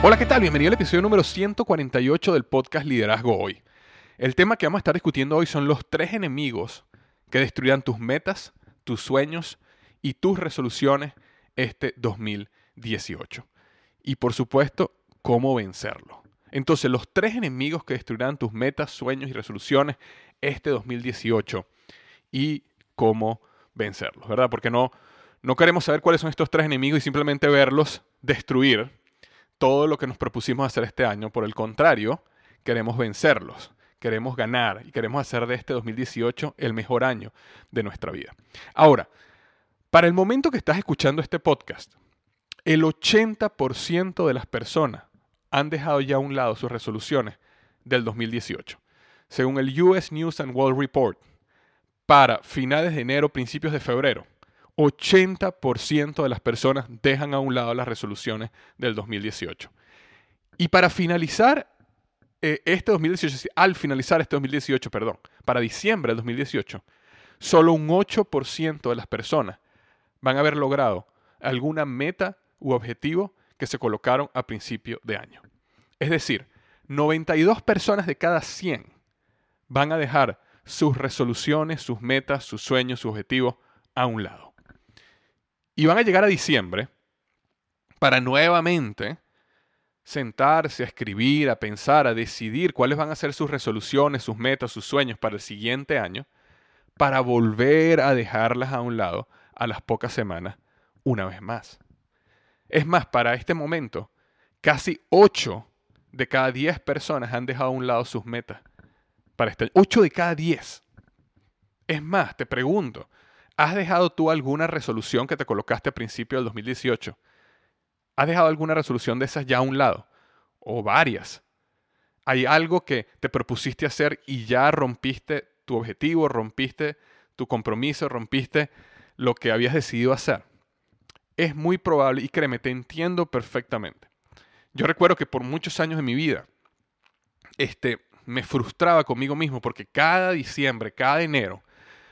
Hola, ¿qué tal? Bienvenido al episodio número 148 del podcast Liderazgo Hoy. El tema que vamos a estar discutiendo hoy son los tres enemigos que destruirán tus metas, tus sueños y tus resoluciones este 2018. Y por supuesto, cómo vencerlo. Entonces, los tres enemigos que destruirán tus metas, sueños y resoluciones este 2018 y cómo vencerlos, ¿verdad? Porque no, no queremos saber cuáles son estos tres enemigos y simplemente verlos destruir todo lo que nos propusimos hacer este año. Por el contrario, queremos vencerlos, queremos ganar y queremos hacer de este 2018 el mejor año de nuestra vida. Ahora, para el momento que estás escuchando este podcast, el 80% de las personas han dejado ya a un lado sus resoluciones del 2018. Según el US News and World Report, para finales de enero, principios de febrero, 80% de las personas dejan a un lado las resoluciones del 2018. Y para finalizar eh, este 2018, al finalizar este 2018, perdón, para diciembre del 2018, solo un 8% de las personas van a haber logrado alguna meta u objetivo que se colocaron a principio de año. Es decir, 92 personas de cada 100 van a dejar sus resoluciones, sus metas, sus sueños, sus objetivos a un lado. Y van a llegar a diciembre para nuevamente sentarse a escribir, a pensar, a decidir cuáles van a ser sus resoluciones, sus metas, sus sueños para el siguiente año, para volver a dejarlas a un lado a las pocas semanas una vez más. Es más, para este momento, casi 8 de cada 10 personas han dejado a un lado sus metas. Para este 8 de cada 10. Es más, te pregunto, ¿Has dejado tú alguna resolución que te colocaste a principio del 2018? ¿Has dejado alguna resolución de esas ya a un lado? ¿O varias? ¿Hay algo que te propusiste hacer y ya rompiste tu objetivo, rompiste tu compromiso, rompiste lo que habías decidido hacer? Es muy probable y créeme, te entiendo perfectamente. Yo recuerdo que por muchos años de mi vida, este, me frustraba conmigo mismo porque cada diciembre, cada enero,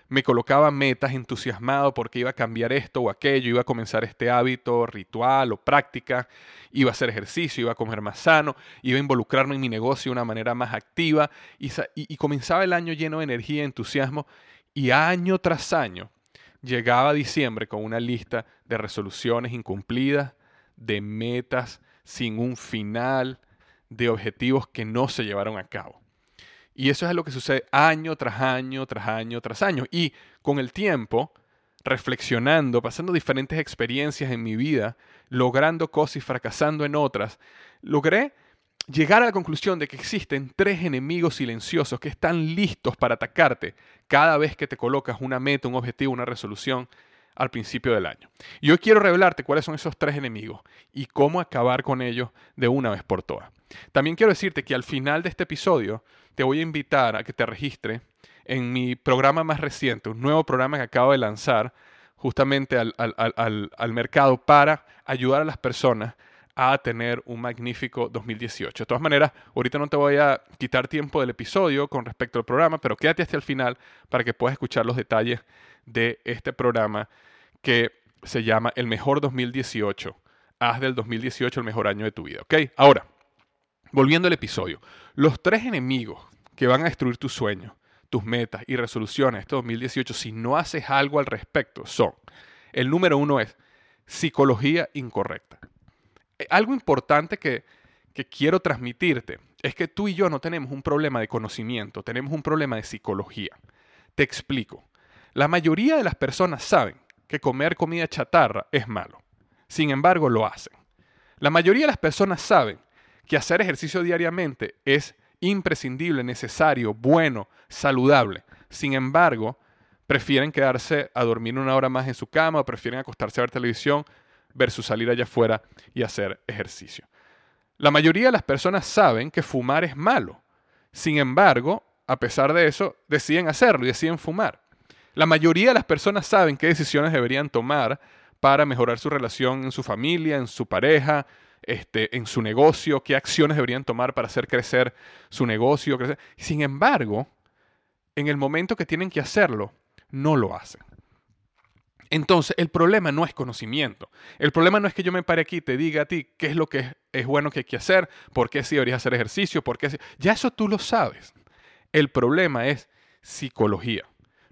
me colocaba metas entusiasmado porque iba a cambiar esto o aquello, iba a comenzar este hábito, ritual o práctica, iba a hacer ejercicio, iba a comer más sano, iba a involucrarme en mi negocio de una manera más activa y, comenzaba el año lleno de energía y entusiasmo y año tras año llegaba diciembre con una lista de resoluciones incumplidas, de metas sin un final, de objetivos que no se llevaron a cabo. Y eso es lo que sucede año tras año, tras año, tras año. Y con el tiempo, reflexionando, pasando diferentes experiencias en mi vida, logrando cosas y fracasando en otras, logré llegar a la conclusión de que existen tres enemigos silenciosos que están listos para atacarte cada vez que te colocas una meta, un objetivo, una resolución al principio del año. Y hoy quiero revelarte cuáles son esos tres enemigos y cómo acabar con ellos de una vez por todas. También quiero decirte que al final de este episodio te voy a invitar a que te registres en mi programa más reciente, un nuevo programa que acabo de lanzar justamente al, al mercado para ayudar a las personas a tener un magnífico 2018. De todas maneras, ahorita no te voy a quitar tiempo del episodio con respecto al programa, pero quédate hasta el final para que puedas escuchar los detalles de este programa que se llama El mejor 2018. Haz del 2018 el mejor año de tu vida, ¿ok? Ahora, volviendo al episodio, los tres enemigos que van a destruir tus sueños, tus metas y resoluciones este 2018 si no haces algo al respecto son, el número uno es psicología incorrecta. Eh, algo importante que, quiero transmitirte es que tú y yo no tenemos un problema de conocimiento, tenemos un problema de psicología. Te explico. La mayoría de las personas saben que comer comida chatarra es malo. Sin embargo, lo hacen. La mayoría de las personas saben que hacer ejercicio diariamente es imprescindible, necesario, bueno, saludable. Sin embargo, prefieren quedarse a dormir una hora más en su cama o prefieren acostarse a ver televisión versus salir allá afuera y hacer ejercicio. La mayoría de las personas saben que fumar es malo. Sin embargo, a pesar de eso, deciden hacerlo y deciden fumar. La mayoría de las personas saben qué decisiones deberían tomar para mejorar su relación en su familia, en su pareja, este, en su negocio, qué acciones deberían tomar para hacer crecer su negocio. Crecer. Sin embargo, en el momento que tienen que hacerlo, no lo hacen. Entonces, el problema no es conocimiento. El problema no es que yo me pare aquí y te diga a ti qué es lo que es, bueno que hay que hacer, por qué sí deberías hacer ejercicio, por qué Ya eso tú lo sabes. El problema es psicología.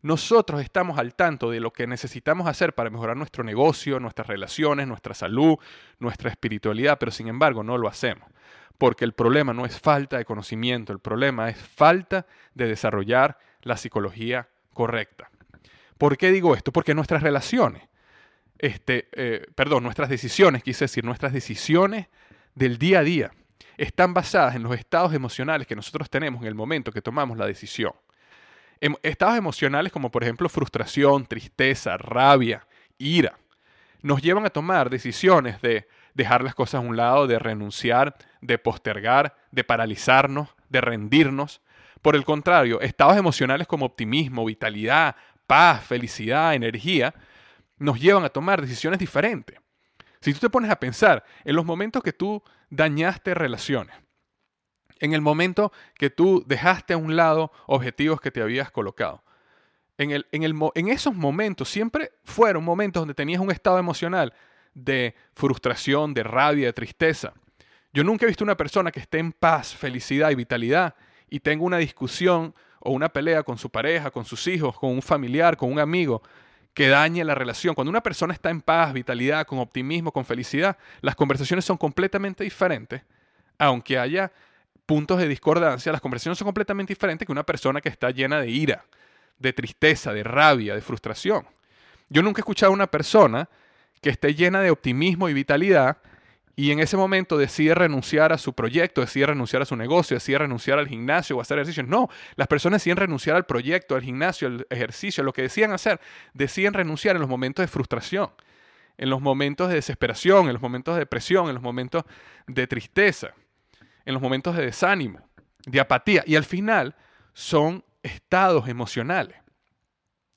Nosotros estamos al tanto de lo que necesitamos hacer para mejorar nuestro negocio, nuestras relaciones, nuestra salud, nuestra espiritualidad, pero sin embargo no lo hacemos. Porque el problema no es falta de conocimiento, el problema es falta de desarrollar la psicología correcta. ¿Por qué digo esto? Porque nuestras relaciones, este, eh, perdón, nuestras decisiones, quise decir, nuestras decisiones del día a día están basadas en los estados emocionales que nosotros tenemos en el momento que tomamos la decisión. Em, estados emocionales como por ejemplo frustración, tristeza, rabia, ira, nos llevan a tomar decisiones de dejar las cosas a un lado, de renunciar, de postergar, de paralizarnos, de rendirnos. Por el contrario, estados emocionales como optimismo, vitalidad, paz, felicidad, energía, nos llevan a tomar decisiones diferentes. Si tú te pones a pensar en los momentos que tú dañaste relaciones, en el momento que tú dejaste a un lado objetivos que te habías colocado, en, el, en, el, en esos momentos siempre fueron momentos donde tenías un estado emocional de frustración, de rabia, de tristeza. Yo nunca he visto una persona que esté en paz, felicidad y vitalidad y tenga una discusión o una pelea con su pareja, con sus hijos, con un familiar, con un amigo, que dañe la relación. Cuando una persona está en paz, vitalidad, con optimismo, con felicidad, las conversaciones son completamente diferentes, aunque haya puntos de discordancia, las conversaciones son completamente diferentes que una persona que está llena de ira, de tristeza, de rabia, de frustración. Yo nunca he escuchado a una persona que esté llena de optimismo y vitalidad y en ese momento decide renunciar a su proyecto, decide renunciar a su negocio, decide renunciar al gimnasio o hacer ejercicio. No, las personas deciden renunciar al proyecto, al gimnasio, al ejercicio, a lo que decían hacer, deciden renunciar en los momentos de frustración, en los momentos de desesperación, en los momentos de depresión, en los momentos de tristeza, en los momentos de desánimo, de apatía. Y al final son estados emocionales.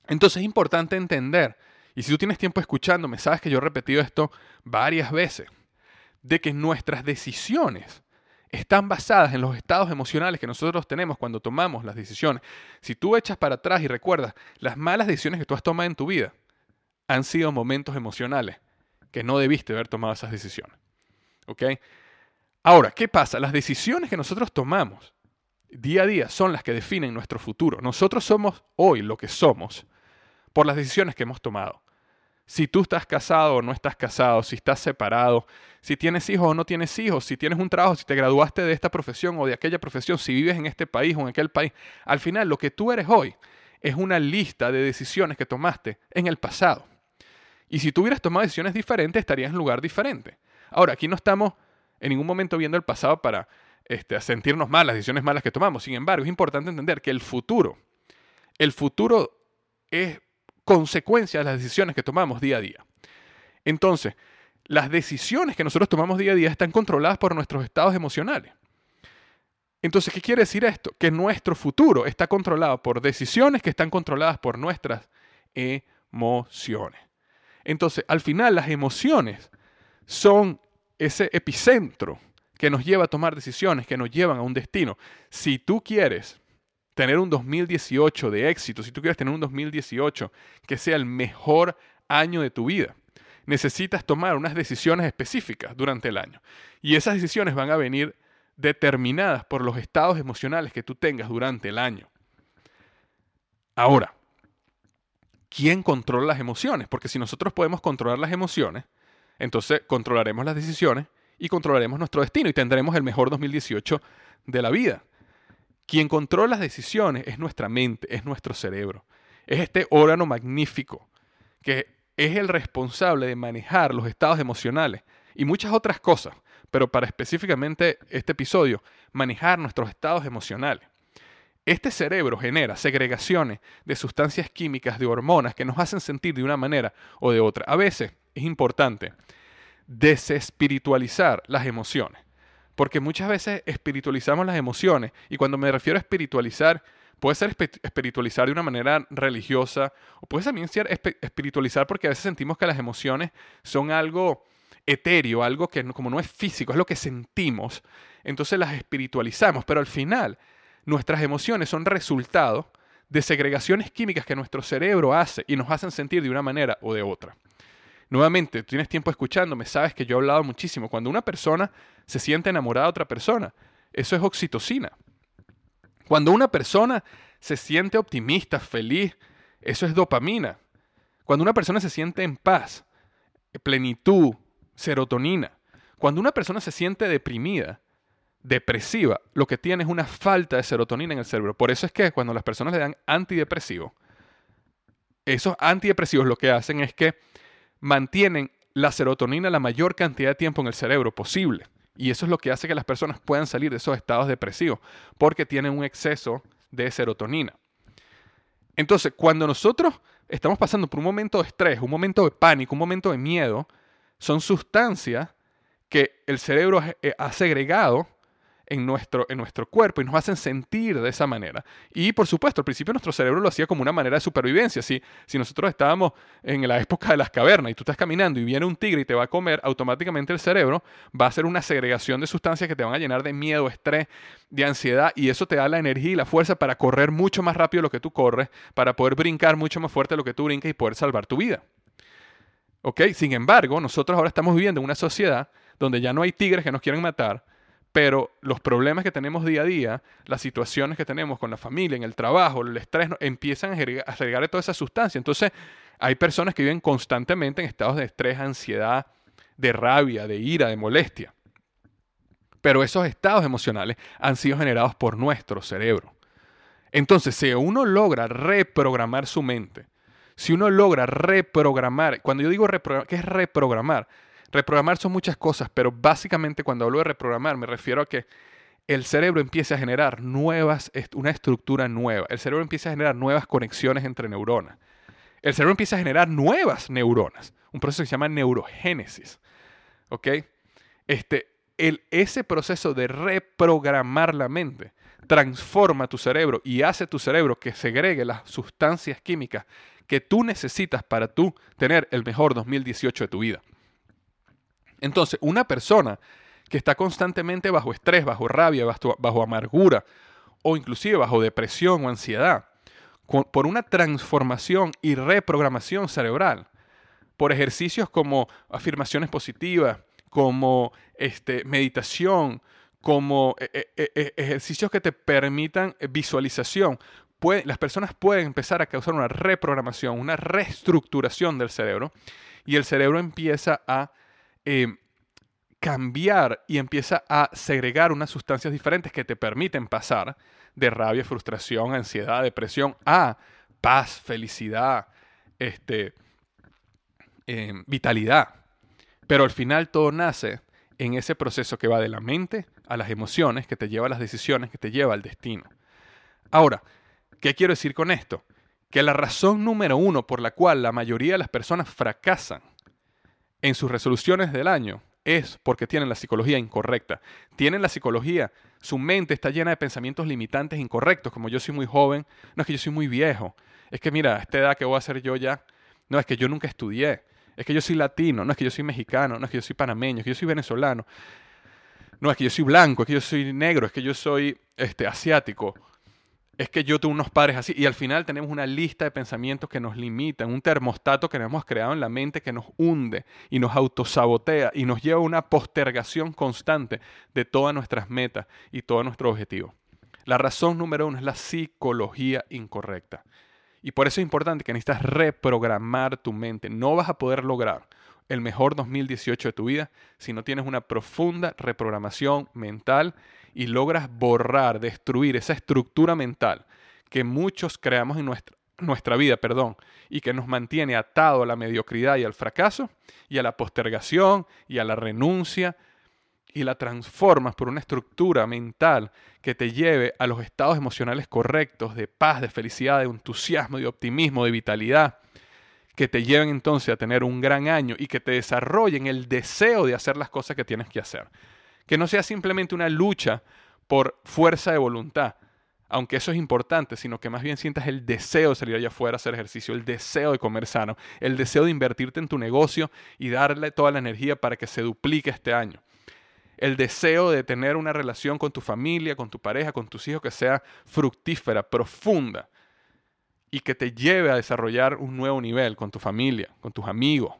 Entonces es importante entender, y si tú tienes tiempo escuchándome, sabes que yo he repetido esto varias veces de que nuestras decisiones están basadas en los estados emocionales que nosotros tenemos cuando tomamos las decisiones. Si tú echas para atrás y recuerdas las malas decisiones que tú has tomado en tu vida, han sido momentos emocionales que no debiste haber tomado esas decisiones. ¿Ok? Ahora, ¿qué pasa? Las decisiones que nosotros tomamos día a día son las que definen nuestro futuro. Nosotros somos hoy lo que somos por las decisiones que hemos tomado si tú estás casado o no estás casado, si estás separado, si tienes hijos o no tienes hijos, si tienes un trabajo, si te graduaste de esta profesión o de aquella profesión, si vives en este país o en aquel país. Al final, lo que tú eres hoy es una lista de decisiones que tomaste en el pasado. Y si tú hubieras tomado decisiones diferentes, estarías en un lugar diferente. Ahora, aquí no estamos en ningún momento viendo el pasado para este, sentirnos mal, las decisiones malas que tomamos. Sin embargo, es importante entender que el futuro, el futuro es consecuencia de las decisiones que tomamos día a día. Entonces, las decisiones que nosotros tomamos día a día están controladas por nuestros estados emocionales. Entonces, ¿qué quiere decir esto? Que nuestro futuro está controlado por decisiones que están controladas por nuestras emociones. Entonces, al final, las emociones son ese epicentro que nos lleva a tomar decisiones, que nos llevan a un destino. Si tú quieres tener un 2018 de éxito, si tú quieres tener un 2018 que sea el mejor año de tu vida, necesitas tomar unas decisiones específicas durante el año. Y esas decisiones van a venir determinadas por los estados emocionales que tú tengas durante el año. Ahora, ¿quién controla las emociones? Porque si nosotros podemos controlar las emociones, entonces controlaremos las decisiones y controlaremos nuestro destino y tendremos el mejor 2018 de la vida. Quien controla las decisiones es nuestra mente, es nuestro cerebro. Es este órgano magnífico que es el responsable de manejar los estados emocionales y muchas otras cosas, pero para específicamente este episodio, manejar nuestros estados emocionales. Este cerebro genera segregaciones de sustancias químicas, de hormonas que nos hacen sentir de una manera o de otra. A veces es importante desespiritualizar las emociones. Porque muchas veces espiritualizamos las emociones y cuando me refiero a espiritualizar, puede ser espiritualizar de una manera religiosa o puede también ser espiritualizar porque a veces sentimos que las emociones son algo etéreo, algo que como no es físico, es lo que sentimos, entonces las espiritualizamos, pero al final nuestras emociones son resultado de segregaciones químicas que nuestro cerebro hace y nos hacen sentir de una manera o de otra. Nuevamente, tienes tiempo escuchándome, sabes que yo he hablado muchísimo. Cuando una persona se siente enamorada de otra persona, eso es oxitocina. Cuando una persona se siente optimista, feliz, eso es dopamina. Cuando una persona se siente en paz, plenitud, serotonina. Cuando una persona se siente deprimida, depresiva, lo que tiene es una falta de serotonina en el cerebro. Por eso es que cuando las personas le dan antidepresivo, esos antidepresivos lo que hacen es que mantienen la serotonina la mayor cantidad de tiempo en el cerebro posible. Y eso es lo que hace que las personas puedan salir de esos estados depresivos, porque tienen un exceso de serotonina. Entonces, cuando nosotros estamos pasando por un momento de estrés, un momento de pánico, un momento de miedo, son sustancias que el cerebro ha segregado en nuestro, en nuestro cuerpo y nos hacen sentir de esa manera. Y por supuesto, al principio nuestro cerebro lo hacía como una manera de supervivencia. Si, si nosotros estábamos en la época de las cavernas y tú estás caminando y viene un tigre y te va a comer, automáticamente el cerebro va a hacer una segregación de sustancias que te van a llenar de miedo, estrés, de ansiedad y eso te da la energía y la fuerza para correr mucho más rápido lo que tú corres, para poder brincar mucho más fuerte lo que tú brincas y poder salvar tu vida. ¿Ok? Sin embargo, nosotros ahora estamos viviendo en una sociedad donde ya no hay tigres que nos quieren matar, pero los problemas que tenemos día a día, las situaciones que tenemos con la familia, en el trabajo, el estrés, empiezan a agregar toda esa sustancia. Entonces, hay personas que viven constantemente en estados de estrés, ansiedad, de rabia, de ira, de molestia. Pero esos estados emocionales han sido generados por nuestro cerebro. Entonces, si uno logra reprogramar su mente, si uno logra reprogramar, cuando yo digo reprogramar, ¿qué es reprogramar? Reprogramar son muchas cosas, pero básicamente cuando hablo de reprogramar me refiero a que el cerebro empieza a generar nuevas, una estructura nueva. El cerebro empieza a generar nuevas conexiones entre neuronas. El cerebro empieza a generar nuevas neuronas. Un proceso que se llama neurogénesis. ¿Ok? Este, el, ese proceso de reprogramar la mente transforma tu cerebro y hace tu cerebro que segregue las sustancias químicas que tú necesitas para tú tener el mejor 2018 de tu vida. Entonces, una persona que está constantemente bajo estrés, bajo rabia, bajo, amargura o inclusive bajo depresión o ansiedad, por una transformación y reprogramación cerebral, por ejercicios como afirmaciones positivas, como este, meditación, como e, e, e, ejercicios que te permitan visualización, las personas pueden empezar a causar una reprogramación, una reestructuración del cerebro y el cerebro empieza a eh, cambiar y empieza a segregar unas sustancias diferentes que te permiten pasar de rabia, frustración, ansiedad, depresión a paz, felicidad, este, eh, vitalidad. Pero al final todo nace en ese proceso que va de la mente a las emociones, que te lleva a las decisiones, que te lleva al destino. Ahora, ¿qué quiero decir con esto? que la razón número uno por la cual la mayoría de las personas fracasan en sus resoluciones del año es porque tienen la psicología incorrecta. Tienen la psicología, su mente está llena de pensamientos limitantes incorrectos, como yo soy muy joven, no es que yo soy muy viejo, es que mira, a esta edad que voy a hacer yo ya, no es que yo nunca estudié, es que yo soy latino, no es que yo soy mexicano, no es que yo soy panameño, es que yo soy venezolano, no es que yo soy blanco, es que yo soy negro, es que yo soy este, asiático es que yo tengo unos padres así y al final tenemos una lista de pensamientos que nos limitan, un termostato que hemos creado en la mente que nos hunde y nos autosabotea y nos lleva a una postergación constante de todas nuestras metas y todos nuestros objetivos. La razón número uno es la psicología incorrecta. Y por eso es importante que necesitas reprogramar tu mente. No vas a poder lograr el mejor 2018 de tu vida si no tienes una profunda reprogramación mental y logras borrar, destruir esa estructura mental que muchos creamos en nuestra, vida, perdón, y que nos mantiene atado a la mediocridad y al fracaso, y a la postergación y a la renuncia, y la transformas por una estructura mental que te lleve a los estados emocionales correctos de paz, de felicidad, de entusiasmo, de optimismo, de vitalidad, que te lleven entonces a tener un gran año y que te desarrollen el deseo de hacer las cosas que tienes que hacer que no sea simplemente una lucha por fuerza de voluntad, aunque eso es importante, sino que más bien sientas el deseo de salir allá afuera a hacer ejercicio, el deseo de comer sano, el deseo de invertirte en tu negocio y darle toda la energía para que se duplique este año. El deseo de tener una relación con tu familia, con tu pareja, con tus hijos que sea fructífera, profunda y que te lleve a desarrollar un nuevo nivel con tu familia, con tus amigos.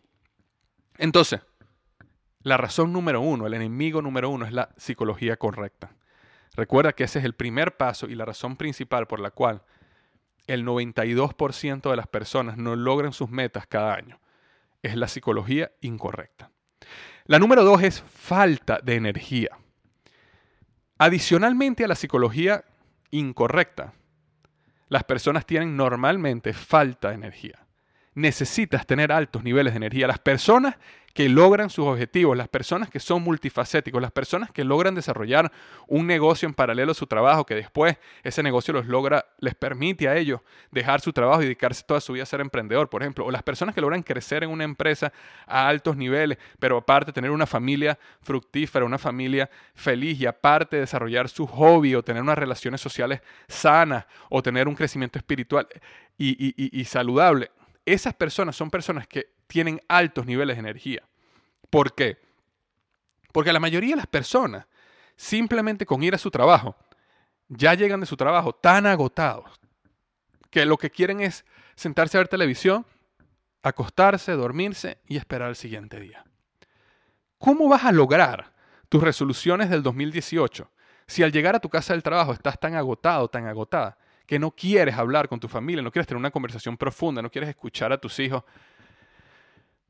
Entonces, la razón número uno, el enemigo número uno es la psicología correcta. Recuerda que ese es el primer paso y la razón principal por la cual el 92% de las personas no logran sus metas cada año. Es la psicología incorrecta. La número dos es falta de energía. Adicionalmente a la psicología incorrecta, las personas tienen normalmente falta de energía. Necesitas tener altos niveles de energía. Las personas que logran sus objetivos, las personas que son multifacéticos, las personas que logran desarrollar un negocio en paralelo a su trabajo, que después ese negocio los logra, les permite a ellos dejar su trabajo y dedicarse toda su vida a ser emprendedor, por ejemplo, o las personas que logran crecer en una empresa a altos niveles, pero aparte tener una familia fructífera, una familia feliz y aparte desarrollar su hobby o tener unas relaciones sociales sanas o tener un crecimiento espiritual y, y saludable. Esas personas son personas que tienen altos niveles de energía. ¿Por qué? Porque la mayoría de las personas, simplemente con ir a su trabajo, ya llegan de su trabajo tan agotados que lo que quieren es sentarse a ver televisión, acostarse, dormirse y esperar el siguiente día. ¿Cómo vas a lograr tus resoluciones del 2018 si al llegar a tu casa del trabajo estás tan agotado, tan agotada, que no quieres hablar con tu familia, no quieres tener una conversación profunda, no quieres escuchar a tus hijos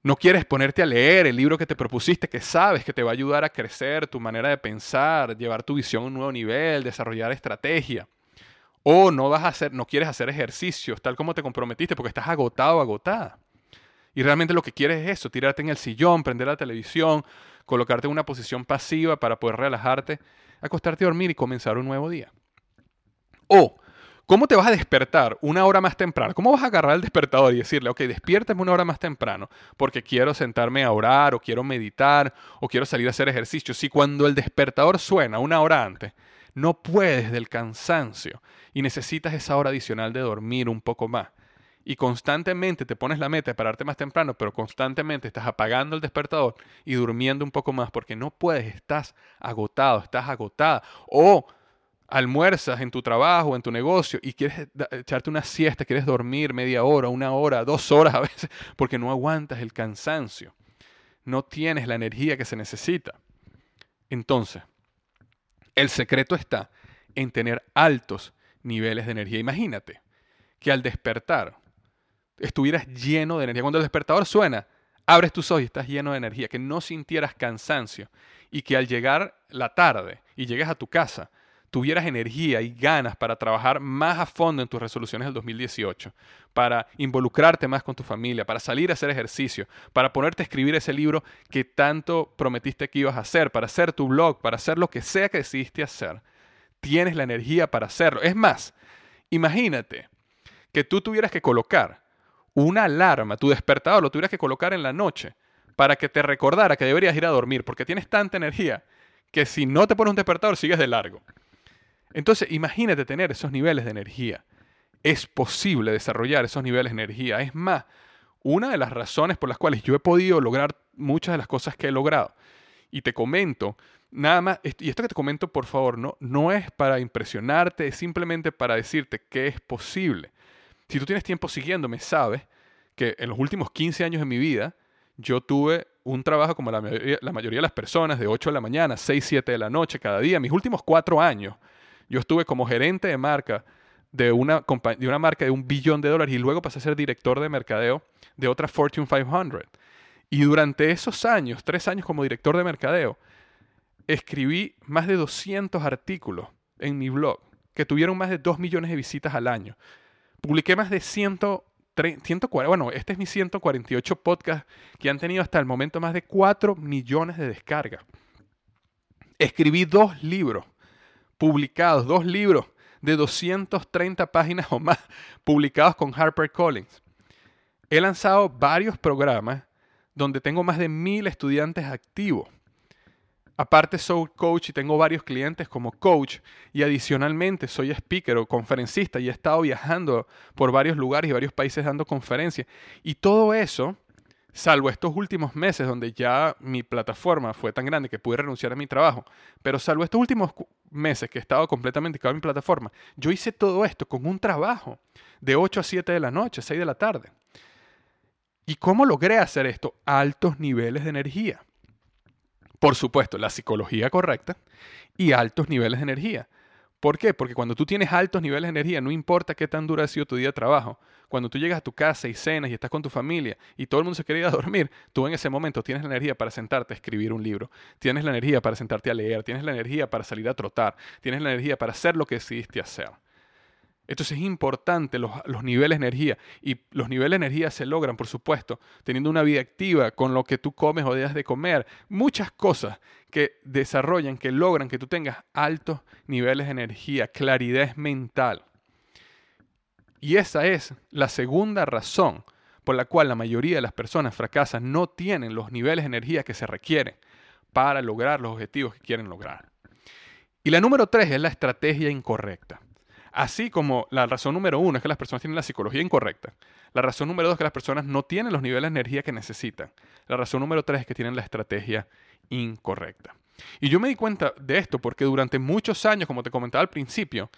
no quieres ponerte a leer el libro que te propusiste, que sabes que te va a ayudar a crecer tu manera de pensar, llevar tu visión a un nuevo nivel, desarrollar estrategia. O no vas a hacer, no quieres hacer ejercicios tal como te comprometiste porque estás agotado agotada. Y realmente lo que quieres es eso, tirarte en el sillón, prender la televisión, colocarte en una posición pasiva para poder relajarte, acostarte a dormir y comenzar un nuevo día. O ¿Cómo te vas a despertar una hora más temprano? ¿Cómo vas a agarrar el despertador y decirle, ok, despiértame una hora más temprano porque quiero sentarme a orar o quiero meditar o quiero salir a hacer ejercicio? Si cuando el despertador suena una hora antes, no puedes del cansancio y necesitas esa hora adicional de dormir un poco más y constantemente te pones la meta de pararte más temprano, pero constantemente estás apagando el despertador y durmiendo un poco más porque no puedes, estás agotado, estás agotada o almuerzas en tu trabajo, en tu negocio y quieres echarte una siesta, quieres dormir media hora, una hora, dos horas a veces, porque no aguantas el cansancio. No tienes la energía que se necesita. Entonces, el secreto está en tener altos niveles de energía. Imagínate que al despertar estuvieras lleno de energía. Cuando el despertador suena, abres tus ojos y estás lleno de energía, que no sintieras cansancio y que al llegar la tarde y llegues a tu casa, tuvieras energía y ganas para trabajar más a fondo en tus resoluciones del 2018, para involucrarte más con tu familia, para salir a hacer ejercicio, para ponerte a escribir ese libro que tanto prometiste que ibas a hacer, para hacer tu blog, para hacer lo que sea que decidiste hacer. Tienes la energía para hacerlo. Es más, imagínate que tú tuvieras que colocar una alarma, tu despertador lo tuvieras que colocar en la noche para que te recordara que deberías ir a dormir, porque tienes tanta energía que si no te pones un despertador sigues de largo. Entonces, imagínate tener esos niveles de energía. Es posible desarrollar esos niveles de energía. Es más, una de las razones por las cuales yo he podido lograr muchas de las cosas que he logrado. Y te comento, nada más, y esto que te comento, por favor, no, no es para impresionarte, es simplemente para decirte que es posible. Si tú tienes tiempo siguiéndome, sabes que en los últimos 15 años de mi vida, yo tuve un trabajo como la mayoría, de las personas, de 8 de la mañana, 6, 7 de la noche, cada día. Mis últimos cuatro años, yo estuve como gerente de marca de una, de una marca de un billón de dólares y luego pasé a ser director de mercadeo de otra Fortune 500. Y durante esos años, tres años como director de mercadeo, escribí más de 200 artículos en mi blog que tuvieron más de 2 millones de visitas al año. Publiqué más de 140, bueno, este es mi 148 podcast que han tenido hasta el momento más de 4 millones de descargas. Escribí dos libros publicados, dos libros de 230 páginas o más publicados con HarperCollins. He lanzado varios programas donde tengo más de mil estudiantes activos. Aparte soy coach y tengo varios clientes como coach y adicionalmente soy speaker o conferencista y he estado viajando por varios lugares y varios países dando conferencias. Y todo eso salvo estos últimos meses donde ya mi plataforma fue tan grande que pude renunciar a mi trabajo, pero salvo estos últimos meses que he estado completamente dedicado a mi plataforma, yo hice todo esto con un trabajo de 8 a 7 de la noche, 6 de la tarde. ¿Y cómo logré hacer esto? Altos niveles de energía. Por supuesto, la psicología correcta y altos niveles de energía. ¿Por qué? Porque cuando tú tienes altos niveles de energía, no importa qué tan duro ha sido tu día de trabajo, cuando tú llegas a tu casa y cenas y estás con tu familia y todo el mundo se quiere ir a dormir, tú en ese momento tienes la energía para sentarte a escribir un libro, tienes la energía para sentarte a leer, tienes la energía para salir a trotar, tienes la energía para hacer lo que decidiste hacer. Entonces es importante los, niveles de energía. Y los niveles de energía se logran, por supuesto, teniendo una vida activa, con lo que tú comes o dejas de comer. Muchas cosas que desarrollan, que logran que tú tengas altos niveles de energía, claridad mental. Y esa es la segunda razón por la cual la mayoría de las personas fracasan, no tienen los niveles de energía que se requieren para lograr los objetivos que quieren lograr. Y la número tres es la estrategia incorrecta. Así como la razón número uno es que las personas tienen la psicología incorrecta, la razón número dos es que las personas no tienen los niveles de energía que necesitan, la razón número tres es que tienen la estrategia incorrecta. Y yo me di cuenta de esto porque durante muchos años, como te comentaba al principio,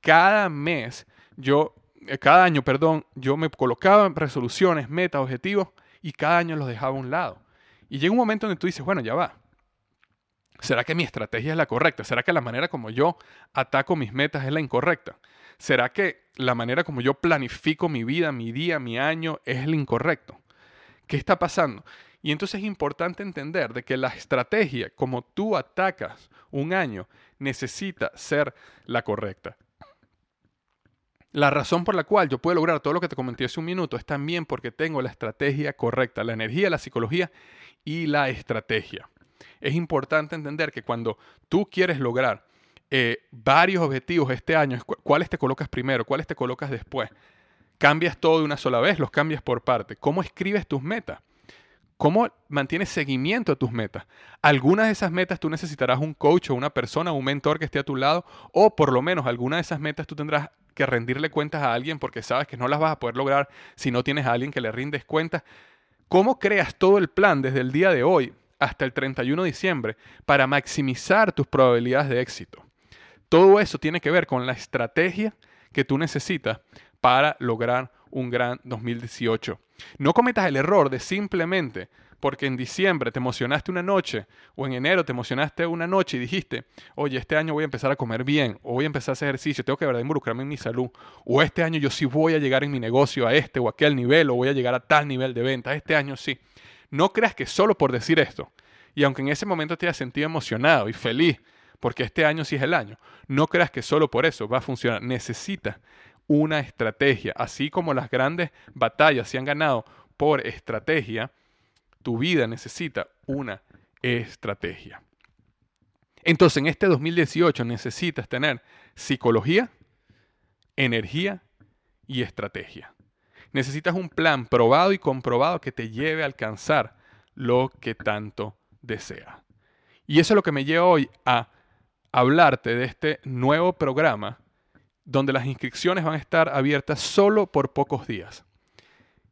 cada mes yo, eh, cada año, perdón, yo me colocaba resoluciones, metas, objetivos y cada año los dejaba a un lado. Y llega un momento donde tú dices, bueno, ya va, ¿Será que mi estrategia es la correcta? ¿Será que la manera como yo ataco mis metas es la incorrecta? ¿Será que la manera como yo planifico mi vida, mi día, mi año es el incorrecto? ¿Qué está pasando? Y entonces es importante entender de que la estrategia como tú atacas un año necesita ser la correcta. La razón por la cual yo puedo lograr todo lo que te comenté hace un minuto es también porque tengo la estrategia correcta, la energía, la psicología y la estrategia es importante entender que cuando tú quieres lograr eh, varios objetivos este año, cuáles te colocas primero, cuáles te colocas después. Cambias todo de una sola vez, los cambias por parte. ¿Cómo escribes tus metas? ¿Cómo mantienes seguimiento a tus metas? Algunas de esas metas tú necesitarás un coach o una persona, un mentor que esté a tu lado, o por lo menos algunas de esas metas tú tendrás que rendirle cuentas a alguien porque sabes que no las vas a poder lograr si no tienes a alguien que le rindes cuentas. ¿Cómo creas todo el plan desde el día de hoy hasta el 31 de diciembre para maximizar tus probabilidades de éxito. Todo eso tiene que ver con la estrategia que tú necesitas para lograr un gran 2018. No cometas el error de simplemente porque en diciembre te emocionaste una noche o en enero te emocionaste una noche y dijiste, oye, este año voy a empezar a comer bien o voy a empezar a hacer ejercicio, tengo que verdad involucrarme en mi salud o este año yo sí voy a llegar en mi negocio a este o aquel nivel o voy a llegar a tal nivel de venta, este año sí. No creas que solo por decir esto, y aunque en ese momento te hayas sentido emocionado y feliz, porque este año sí es el año, no creas que solo por eso va a funcionar. Necesitas una estrategia. Así como las grandes batallas se han ganado por estrategia, tu vida necesita una estrategia. Entonces, en este 2018 necesitas tener psicología, energía y estrategia. Necesitas un plan probado y comprobado que te lleve a alcanzar lo que tanto deseas. Y eso es lo que me lleva hoy a hablarte de este nuevo programa donde las inscripciones van a estar abiertas solo por pocos días.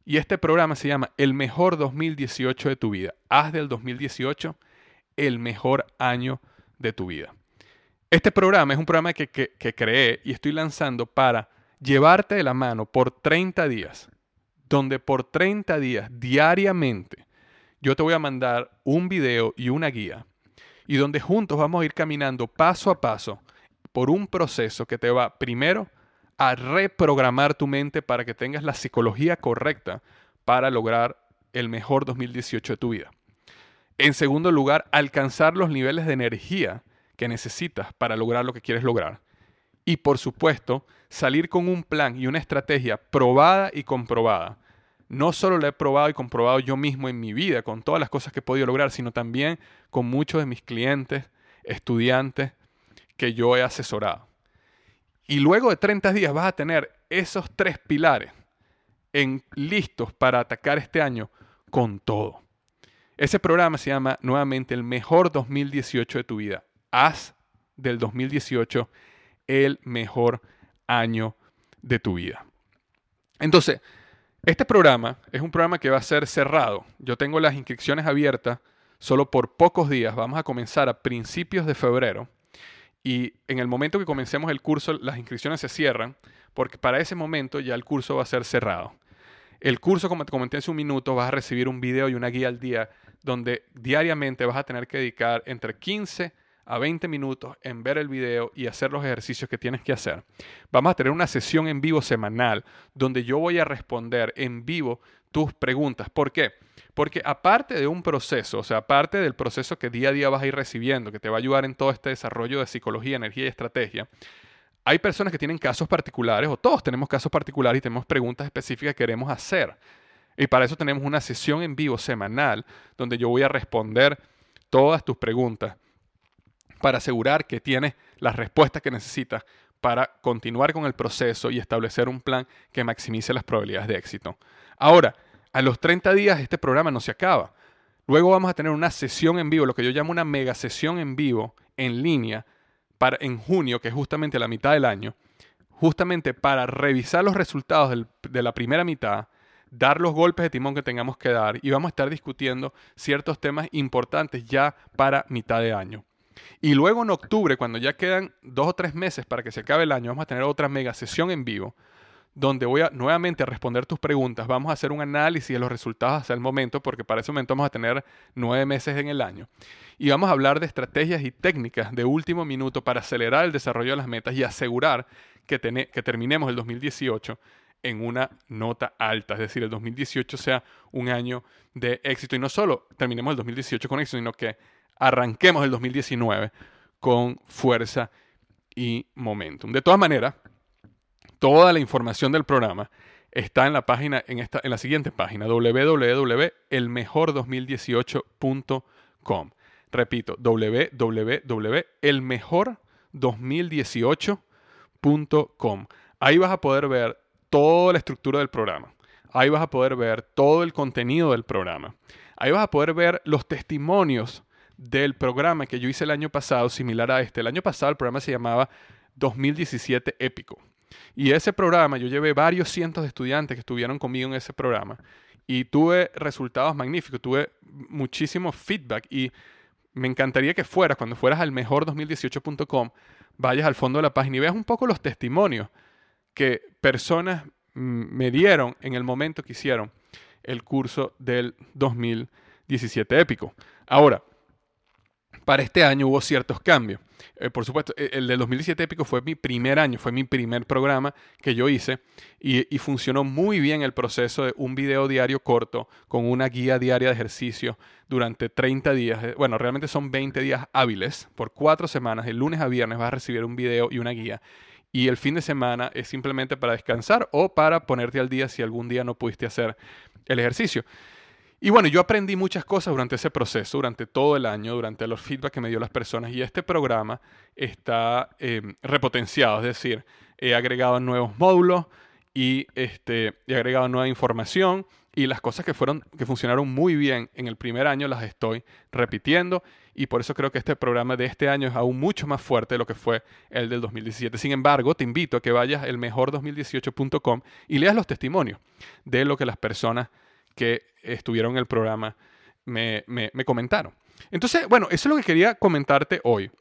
Y este programa se llama El mejor 2018 de tu vida. Haz del 2018 el mejor año de tu vida. Este programa es un programa que, que, creé y estoy lanzando para llevarte de la mano por 30 días, donde por 30 días diariamente yo te voy a mandar un video y una guía y donde juntos vamos a ir caminando paso a paso por un proceso que te va primero a reprogramar tu mente para que tengas la psicología correcta para lograr el mejor 2018 de tu vida. En segundo lugar, alcanzar los niveles de energía que necesitas para lograr lo que quieres lograr. Y por supuesto, salir con un plan y una estrategia probada y comprobada. No solo la he probado y comprobado yo mismo en mi vida con todas las cosas que he podido lograr, sino también con muchos de mis clientes, estudiantes que yo he asesorado. Y luego de 30 días vas a tener esos tres pilares en, listos para atacar este año con todo. Ese programa se llama nuevamente el mejor 2018 de tu vida. Haz del 2018 el mejor año de tu vida. Entonces, este programa es un programa que va a ser cerrado. Yo tengo las inscripciones abiertas solo por pocos días. Vamos a comenzar a principios de febrero. Y en el momento que comencemos el curso, las inscripciones se cierran, porque para ese momento ya el curso va a ser cerrado. El curso, como te comenté hace un minuto, vas a recibir un video y una guía al día donde diariamente vas a tener que dedicar entre 15 a 20 minutos en ver el video y hacer los ejercicios que tienes que hacer. Vamos a tener una sesión en vivo semanal donde yo voy a responder en vivo tus preguntas. ¿Por qué? Porque aparte de un proceso, o sea, aparte del proceso que día a día vas a ir recibiendo, que te va a ayudar en todo este desarrollo de psicología, energía y estrategia, hay personas que tienen casos particulares, o todos tenemos casos particulares y tenemos preguntas específicas que queremos hacer. Y para eso tenemos una sesión en vivo semanal donde yo voy a responder todas tus preguntas para asegurar que tienes las respuestas que necesitas para continuar con el proceso y establecer un plan que maximice las probabilidades de éxito. Ahora, a los 30 días este programa no se acaba. Luego vamos a tener una sesión en vivo, lo que yo llamo una mega sesión en vivo en línea para, en junio, que es justamente la mitad del año, justamente para revisar los resultados de la primera mitad, dar los golpes de timón que tengamos que dar y vamos a estar discutiendo ciertos temas importantes ya para mitad de año. Y luego en octubre, cuando ya quedan dos o tres meses para que se acabe el año, vamos a tener otra mega sesión en vivo donde voy a nuevamente responder tus preguntas. Vamos a hacer un análisis de los resultados hasta el momento, porque para ese momento vamos a tener nueve meses en el año. Y vamos a hablar de estrategias y técnicas de último minuto para acelerar el desarrollo de las metas y asegurar que, que terminemos el 2018 en una nota alta, es decir, el 2018 sea un año de éxito y no solo terminemos el 2018 con éxito, sino que arranquemos el 2019 con fuerza y momentum. De todas maneras, toda la información del programa está en la página, en, esta, en la siguiente página, www.elmejor2018.com. Repito, www.elmejor2018.com. Ahí vas a poder ver toda la estructura del programa. Ahí vas a poder ver todo el contenido del programa. Ahí vas a poder ver los testimonios del programa que yo hice el año pasado, similar a este. El año pasado el programa se llamaba 2017 Épico. Y ese programa, yo llevé varios cientos de estudiantes que estuvieron conmigo en ese programa y tuve resultados magníficos, tuve muchísimo feedback y me encantaría que fueras, cuando fueras al mejor2018.com, vayas al fondo de la página y veas un poco los testimonios que personas me dieron en el momento que hicieron el curso del 2017 épico. Ahora, para este año hubo ciertos cambios. Eh, por supuesto, e, el del 2017 épico fue mi primer año, fue mi primer programa que yo hice y, funcionó muy bien el proceso de un video diario corto con una guía diaria de ejercicio durante 30 días. Eh, bueno, realmente son 20 días hábiles por cuatro semanas. De lunes a viernes vas a recibir un video y una guía y el fin de semana es simplemente para descansar o para ponerte al día si algún día no pudiste hacer el ejercicio. Y bueno, yo aprendí muchas cosas durante ese proceso, durante todo el año, durante los feedback que me dio las personas y este programa está em, repotenciado, es decir, he agregado nuevos módulos y este, he agregado nueva información y las cosas que fueron que funcionaron muy bien en el primer año las estoy repitiendo y por eso creo que este programa de este año es aún mucho más fuerte de lo que fue el del 2017. Sin embargo, te invito a que vayas al mejor2018.com y leas los testimonios de lo que las personas que estuvieron en el programa me, me comentaron. Entonces, bueno, eso es lo que quería comentarte hoy.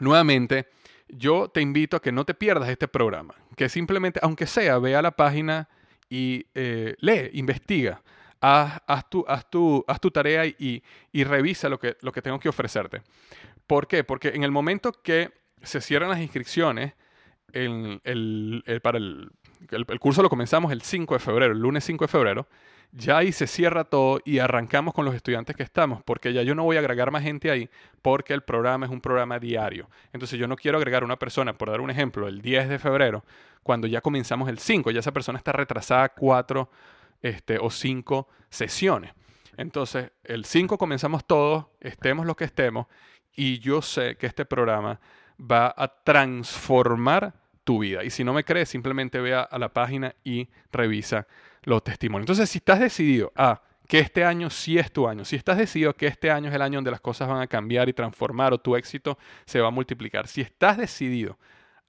Nuevamente, yo te invito a que no te pierdas este programa, que simplemente, aunque sea, ve a la página y eh, lee, investiga, haz, tu, haz, tu, haz, tu, tarea y, y, revisa lo que, lo que tengo que ofrecerte. ¿Por qué? Porque en el momento que se cierran las inscripciones, el, el, para el, curso lo comenzamos el 5 de febrero, el lunes 5 de febrero, ya ahí se cierra todo y arrancamos con los estudiantes que estamos, porque ya yo no voy a agregar más gente ahí, porque el programa es un programa diario. Entonces yo no quiero agregar una persona, por dar un ejemplo, el 10 de febrero, cuando ya comenzamos el 5, ya esa persona está retrasada cuatro este, o cinco sesiones. Entonces, el 5 comenzamos todos, estemos lo que estemos, y yo sé que este programa va a transformar tu vida. Y si no me crees, simplemente vea a la página y revisa los testimonios. Entonces, si estás decidido a que este año sí es tu año, si estás decidido que este año es el año donde las cosas van a cambiar y transformar o tu éxito se va a multiplicar, si estás decidido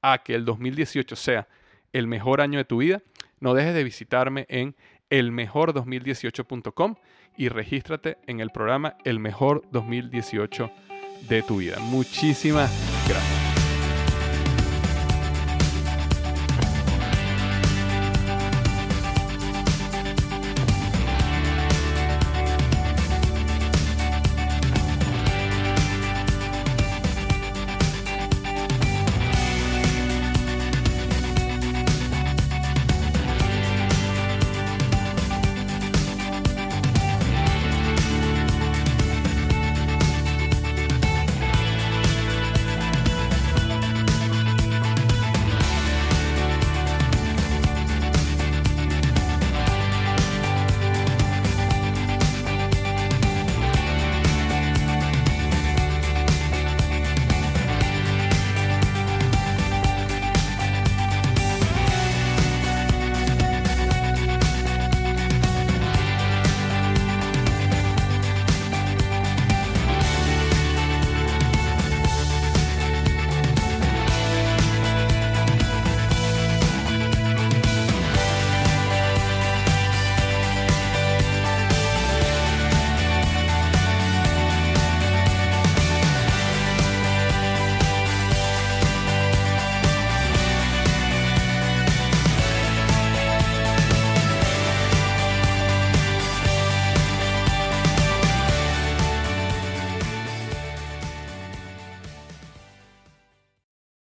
a que el 2018 sea el mejor año de tu vida, no dejes de visitarme en elmejor2018.com y regístrate en el programa El Mejor 2018 de tu vida. Muchísimas gracias.